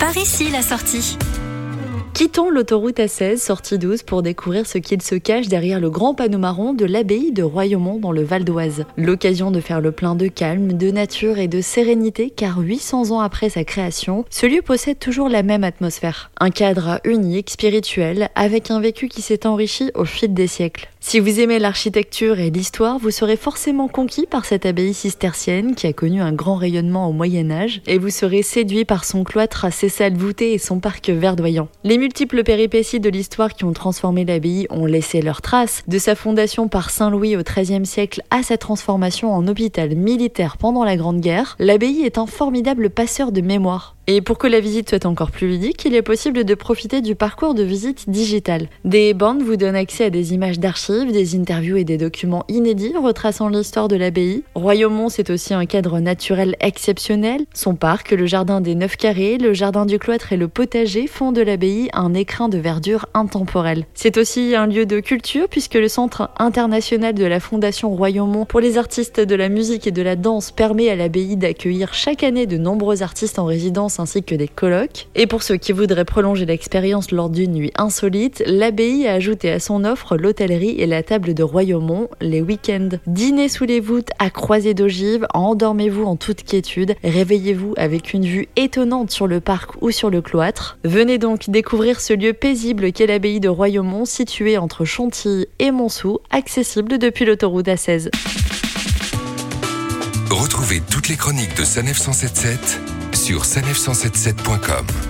Par ici la sortie. Quittons l'autoroute A16, sortie 12, pour découvrir ce qu'il se cache derrière le grand panneau marron de l'abbaye de Royaumont dans le Val d'Oise. L'occasion de faire le plein de calme, de nature et de sérénité, car 800 ans après sa création, ce lieu possède toujours la même atmosphère. Un cadre unique, spirituel, avec un vécu qui s'est enrichi au fil des siècles. Si vous aimez l'architecture et l'histoire, vous serez forcément conquis par cette abbaye cistercienne qui a connu un grand rayonnement au Moyen Âge et vous serez séduit par son cloître à ses salles voûtées et son parc verdoyant. Les multiples péripéties de l'histoire qui ont transformé l'abbaye ont laissé leurs traces, de sa fondation par Saint Louis au XIIIe siècle à sa transformation en hôpital militaire pendant la Grande Guerre, l'abbaye est un formidable passeur de mémoire. Et pour que la visite soit encore plus ludique, il est possible de profiter du parcours de visite digital. Des bandes vous donnent accès à des images d'archives, des interviews et des documents inédits retraçant l'histoire de l'abbaye. Royaumont, c'est aussi un cadre naturel exceptionnel. Son parc, le jardin des Neuf Carrés, le jardin du cloître et le potager font de l'abbaye un écrin de verdure intemporel. C'est aussi un lieu de culture puisque le Centre international de la Fondation Royaumont pour les artistes de la musique et de la danse permet à l'abbaye d'accueillir chaque année de nombreux artistes en résidence ainsi que des colloques. Et pour ceux qui voudraient prolonger l'expérience lors d'une nuit insolite, l'abbaye a ajouté à son offre l'hôtellerie et la table de Royaumont les week-ends. Dînez sous les voûtes à croisée d'ogives, endormez-vous en toute quiétude, réveillez-vous avec une vue étonnante sur le parc ou sur le cloître. Venez donc découvrir ce lieu paisible qu'est l'abbaye de Royaumont située entre Chantilly et Montsou, accessible depuis l'autoroute A16. Retrouvez toutes les chroniques de Sanef 177 sur sanef177.com.